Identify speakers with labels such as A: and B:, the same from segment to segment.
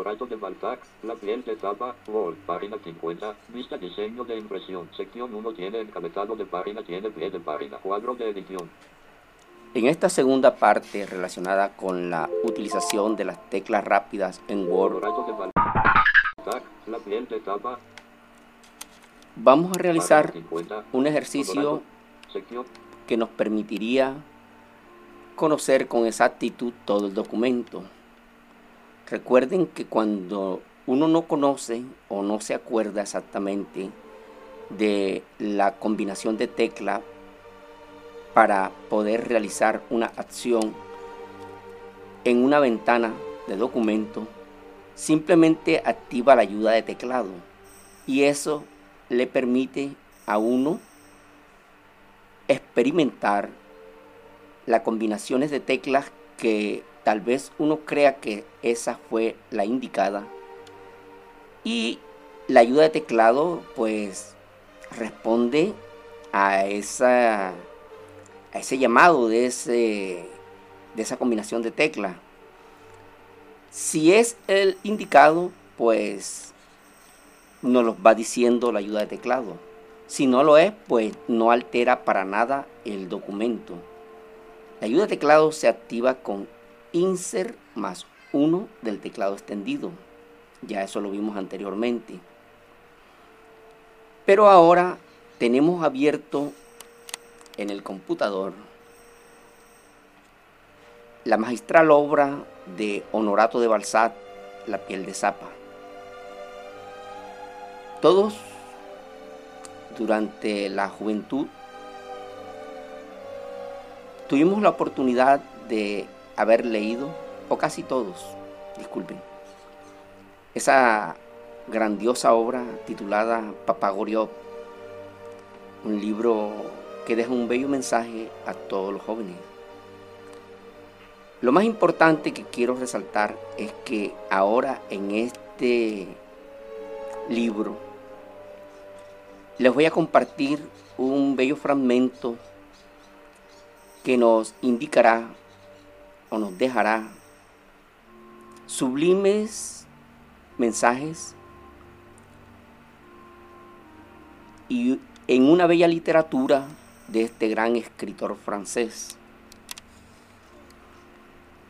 A: De la piel de tapa, Word, página 50, vista diseño de impresión, sección 1 tiene encabezado de página, tiene pie de página, cuadro de edición.
B: En esta segunda parte relacionada con la utilización de las teclas rápidas en Word, vamos a realizar
A: página 50,
B: un ejercicio que nos permitiría conocer con exactitud todo el documento. Recuerden que cuando uno no conoce o no se acuerda exactamente de la combinación de tecla para poder realizar una acción en una ventana de documento, simplemente activa la ayuda de teclado y eso le permite a uno experimentar las combinaciones de teclas que tal vez uno crea que esa fue la indicada. Y la ayuda de teclado pues responde a esa a ese llamado de ese de esa combinación de teclas si es el indicado pues nos lo va diciendo la ayuda de teclado. Si no lo es, pues no altera para nada el documento. La ayuda de teclado se activa con insert más 1 del teclado extendido. Ya eso lo vimos anteriormente. Pero ahora tenemos abierto en el computador la magistral obra de Honorato de Balzac, La piel de zapa. Todos durante la juventud, tuvimos la oportunidad de haber leído, o casi todos, disculpen, esa grandiosa obra titulada Papagorió, un libro que deja un bello mensaje a todos los jóvenes. Lo más importante que quiero resaltar es que ahora en este libro les voy a compartir un bello fragmento que nos indicará o nos dejará sublimes mensajes y en una bella literatura de este gran escritor francés.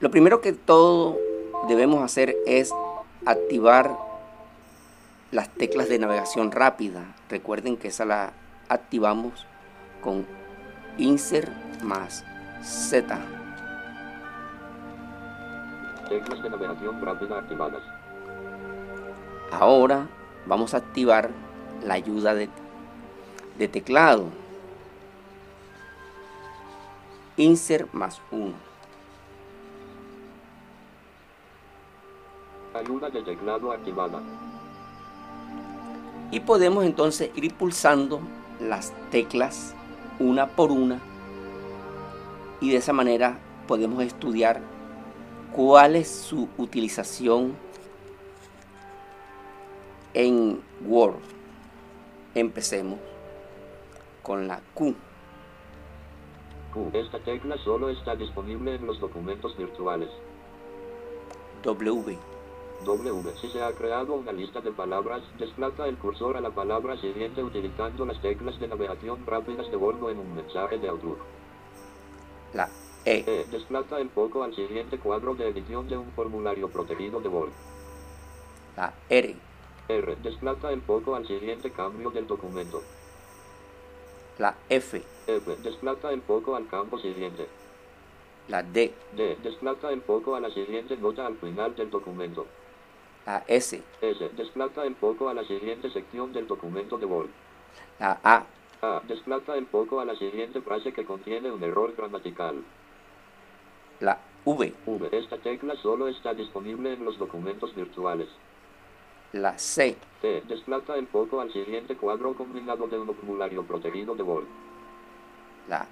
B: Lo primero que todo debemos hacer es activar las teclas de navegación rápida. Recuerden que esa la activamos con insert más Z.
A: Teclas de navegación rápida activadas.
B: Ahora vamos a activar la ayuda de, de teclado. Insert más 1.
A: Ayuda de teclado activada.
B: Y podemos entonces ir pulsando las teclas una por una y de esa manera podemos estudiar cuál es su utilización en Word. Empecemos con la Q.
A: Q. Esta tecla solo está disponible en los documentos virtuales.
B: W.
A: W. Si se ha creado una lista de palabras, desplaza el cursor a la palabra siguiente utilizando las teclas de navegación rápidas de Word o en un mensaje de Outlook.
B: La E.
A: E. Desplaza el foco al siguiente cuadro de edición de un formulario protegido de Word.
B: La R.
A: R. Desplaza el foco al siguiente cambio del documento.
B: La F.
A: F. Desplaza el foco al campo siguiente.
B: La D.
A: D. Desplaza el foco a la siguiente nota al final del documento.
B: La S.
A: S. Desplaza el foco a la siguiente sección del documento de Word.
B: La A.
A: A. Desplaza el foco a la siguiente frase que contiene un error gramatical.
B: La V.
A: V. Esta tecla solo está disponible en los documentos virtuales.
B: La C.
A: T. Desplaza el foco al siguiente cuadro combinado de un formulario protegido de Word.
B: La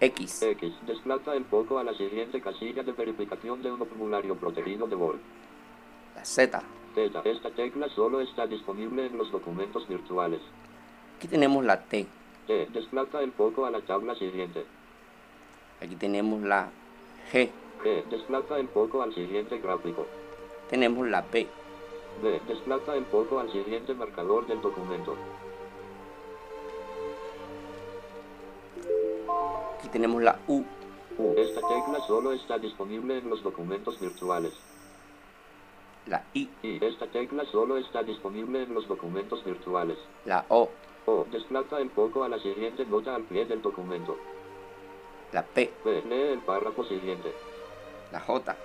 B: X.
A: X. Desplaza el foco a la siguiente casilla de verificación de un formulario protegido de Word.
B: La Z.
A: Z. Esta tecla solo está disponible en los documentos virtuales.
B: Aquí tenemos la T.
A: T. Desplaza el foco a la tabla siguiente.
B: Aquí tenemos la G.
A: G. Desplaza el foco al siguiente gráfico.
B: Tenemos la B.
A: B. Desplaza el foco al siguiente marcador del documento.
B: Aquí tenemos la U.
A: U. Esta tecla solo está disponible en los documentos virtuales.
B: La I.
A: Y esta tecla solo está disponible en los documentos virtuales.
B: La O.
A: O. Desplaza el foco a la siguiente nota al pie del documento.
B: La P.
A: P. Lee el párrafo siguiente.
B: La J.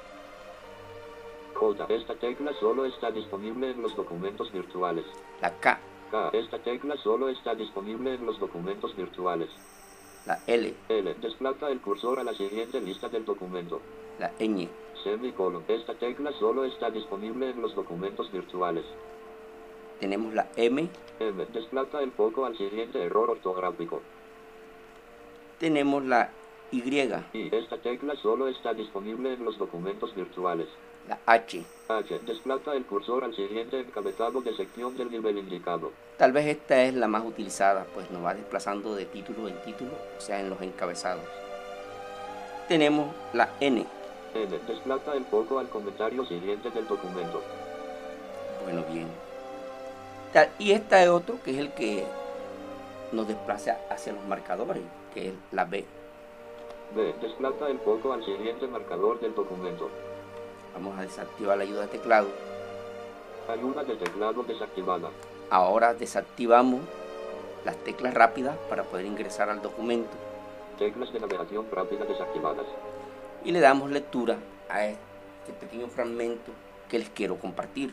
A: J. Esta tecla solo está disponible en los documentos virtuales.
B: La K.
A: K. Esta tecla solo está disponible en los documentos virtuales.
B: La L.
A: L. Desplaza el cursor a la siguiente lista del documento.
B: La ñ.
A: Semicolon. Esta tecla solo está disponible en los documentos virtuales.
B: Tenemos la M.
A: M. Desplaza el foco al siguiente error ortográfico.
B: Tenemos la Y.
A: Y esta tecla solo está disponible en los documentos virtuales.
B: La H.
A: H. Desplaza el cursor al siguiente encabezado de sección del nivel indicado.
B: Tal vez esta es la más utilizada, pues nos va desplazando de título en título, o sea, en los encabezados. Tenemos la N.
A: N. Desplaza el foco al comentario siguiente del documento.
B: Bueno, bien. Tal- Y esta es otro que es el que nos desplaza hacia los marcadores, que es la B.
A: B. Desplaza el foco al siguiente marcador del documento.
B: Vamos a desactivar la ayuda de teclado.
A: Ayuda de teclado desactivada.
B: Ahora desactivamos las teclas rápidas para poder ingresar al documento
A: Teclas de navegación rápida desactivadas.
B: y le damos lectura a este pequeño fragmento que les quiero compartir.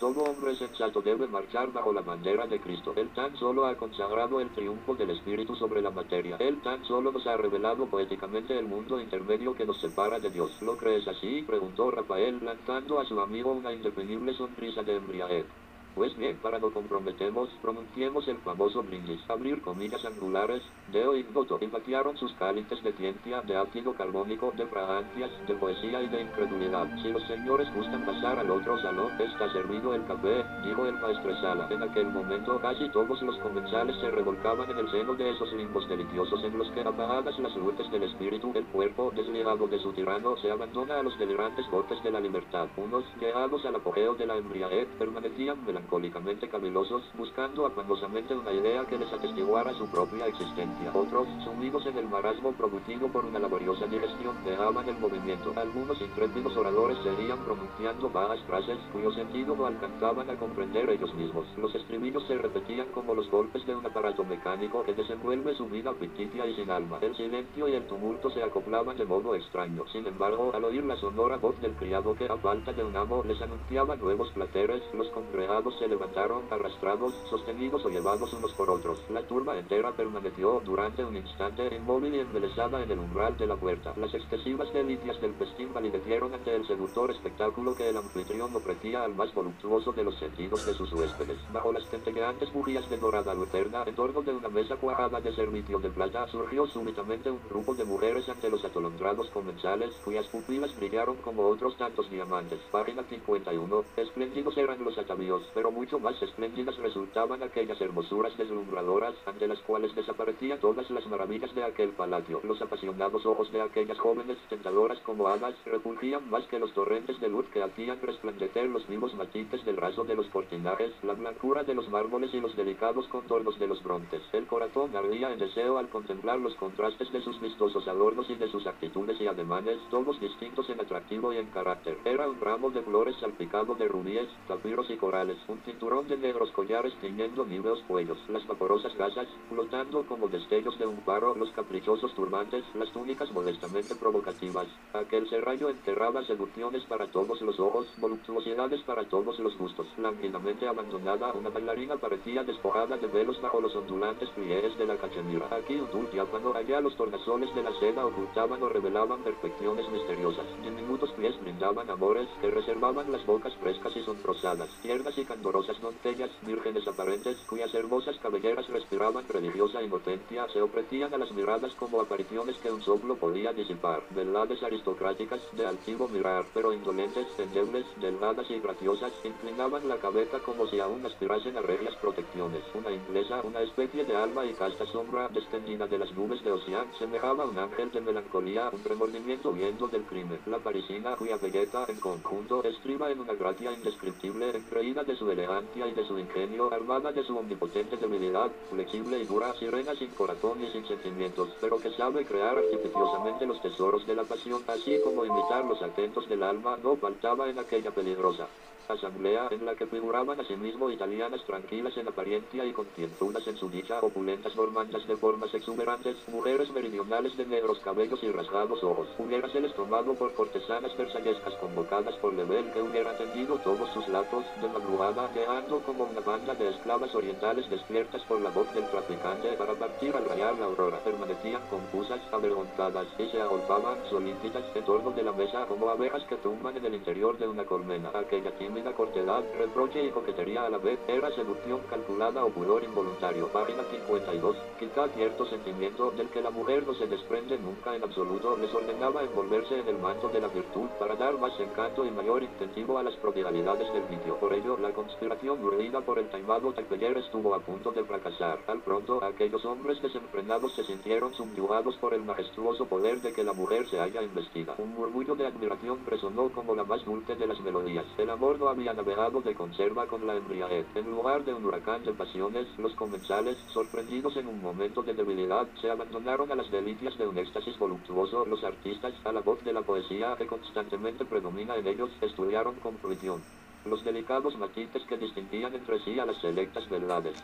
A: Todo hombre sensato debe marchar bajo la bandera de Cristo. Él tan solo ha consagrado el triunfo del Espíritu sobre la materia. Él tan solo nos ha revelado poéticamente el mundo intermedio que nos separa de Dios. ¿Lo crees así? preguntó Rafael lanzando a su amigo una indefinible sonrisa de embriaguez. Pues bien, para no comprometemos, pronunciemos el famoso brindis. Abrir comillas angulares, deo ignoto. Impactaron sus cálices de ciencia, de ácido carbónico, de fragancias, de poesía y de incredulidad. Si los señores gustan pasar al otro salón, está servido el café, dijo el maestresala. En aquel momento casi todos los comensales se revolcaban en el seno de esos limbos deliciosos en los que apagadas las luces del espíritu, el cuerpo, desligado de su tirano, se abandona a los delirantes botes de la libertad. Unos, llegados al apogeo de la embriaguez, permanecían melancólicamente cavilosos, buscando afanosamente una idea que les atestiguara su propia existencia. Otros, sumidos en el marasmo producido por una laboriosa digestión, dejaban el movimiento. Algunos intrépidos oradores seguían pronunciando vagas frases cuyo sentido no alcanzaban a comprender ellos mismos. Los estribillos se repetían como los golpes de un aparato mecánico que desenvuelve su vida ficticia y sin alma. El silencio y el tumulto se acoplaban de modo extraño. Sin embargo, al oír la sonora voz del criado que a falta de un amo les anunciaba nuevos plateres, los congregados se levantaron arrastrados, sostenidos o llevados unos por otros. La turba entera permaneció durante un instante inmóvil y embelesada en el umbral de la puerta. Las excesivas delicias del festín validecieron ante el seductor espectáculo que el anfitrión ofrecía al más voluptuoso de los sentidos de sus huéspedes. Bajo las centelleantes bujías de dorada lucerna, en torno de una mesa cuadrada de servicio de plata, surgió súbitamente un grupo de mujeres ante los atolondrados comensales, cuyas pupilas brillaron como otros tantos diamantes. Página 51. Espléndidos eran los atavíos, pero mucho más espléndidas resultaban aquellas hermosuras deslumbradoras, ante las cuales desaparecían todas las maravillas de aquel palacio. Los apasionados ojos de aquellas jóvenes tentadoras como hadas repulgían más que los torrentes de luz que hacían resplandecer los vivos matices del raso de los cortinajes, la blancura de los mármoles y los delicados contornos de los bronces. El corazón ardía en deseo al contemplar los contrastes de sus vistosos adornos y de sus actitudes y ademanes, todos distintos en atractivo y en carácter. Era un ramo de flores salpicado de rubíes, zafiros y corales, un cinturón de negros collares tiñendo níveos cuellos, las vaporosas gasas, flotando como destellos de un faro, los caprichosos turbantes, las túnicas modestamente provocativas. Aquel serrallo enterraba seducciones para todos los ojos, voluptuosidades para todos los gustos. Lánguidamente abandonada, una bailarina parecía despojada de velos bajo los ondulantes pliegues de la cachemira. Aquí un dulce diáfano, allá los tornasoles de la seda ocultaban o revelaban perfecciones misteriosas. Diminutos pies brindaban amores que reservaban las bocas frescas y sonrosadas, tiernas y candorosas doncellas, vírgenes aparentes, cuyas hermosas cabelleras respiraban religiosa inocencia, se ofrecían a las miradas como apariciones que un soplo podía disipar. Verdades aristocráticas, de altivo mirar, pero indolentes, endebles, delgadas y graciosas, inclinaban la cabeza como si aún aspirasen a protecciones. Una inglesa, una especie de alma y casta sombra descendida de las nubes de Ocean, semejaba un ángel de melancolía, un remordimiento viendo del crimen. La parisina, cuya belleza en conjunto estriba en una gracia indescriptible, engreída de su elegancia y de su ingenio, armada de su omnipotente debilidad, flexible y dura, sirena sin corazón y sin sentimientos, pero que sabe crear artificiosamente los tesoros de la pasión, así como imitar los acentos del alma, no faltaba en aquella peligrosa asamblea en la que figuraban asimismo italianas tranquilas en apariencia y concienzudas en su dicha, opulentas normandas de formas exuberantes, mujeres meridionales de negros cabellos y rasgados ojos. Hubiéraseles tomado por cortesanas versallescas convocadas por Lebel que hubiera tendido todos sus latos de madrugada, quedando como una banda de esclavas orientales despiertas por la voz del traficante para partir al rayar la aurora. Permanecían confusas, avergonzadas y se agolpaban solícitas en torno de la mesa como abejas que tumban en el interior de una colmena. Aquella tímida cortedad, reproche y coquetería a la vez, era seducción calculada o pudor involuntario. Página 52. Quizá cierto sentimiento del que la mujer no se desprende nunca en absoluto les ordenaba envolverse en el manto de la virtud para dar más encanto y mayor incentivo a las prodigalidades del vicio. Por ello, la conspiración urdida por el taimado Tapeller estuvo a punto de fracasar. Al pronto, aquellos hombres desenfrenados se sintieron subyugados por el majestuoso poder de que la mujer se haya investida. Un murmullo de admiración resonó como la más dulce de las melodías. El amor no había navegado de conserva con la embriaguez. En lugar de un huracán de pasiones, los comensales, sorprendidos en un momento de debilidad, se abandonaron a las delicias de un éxtasis voluptuoso. Los artistas, a la voz de la poesía que constantemente predomina en ellos, estudiaron con fruición los delicados matices que distinguían entre sí a las selectas verdades.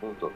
A: Punto.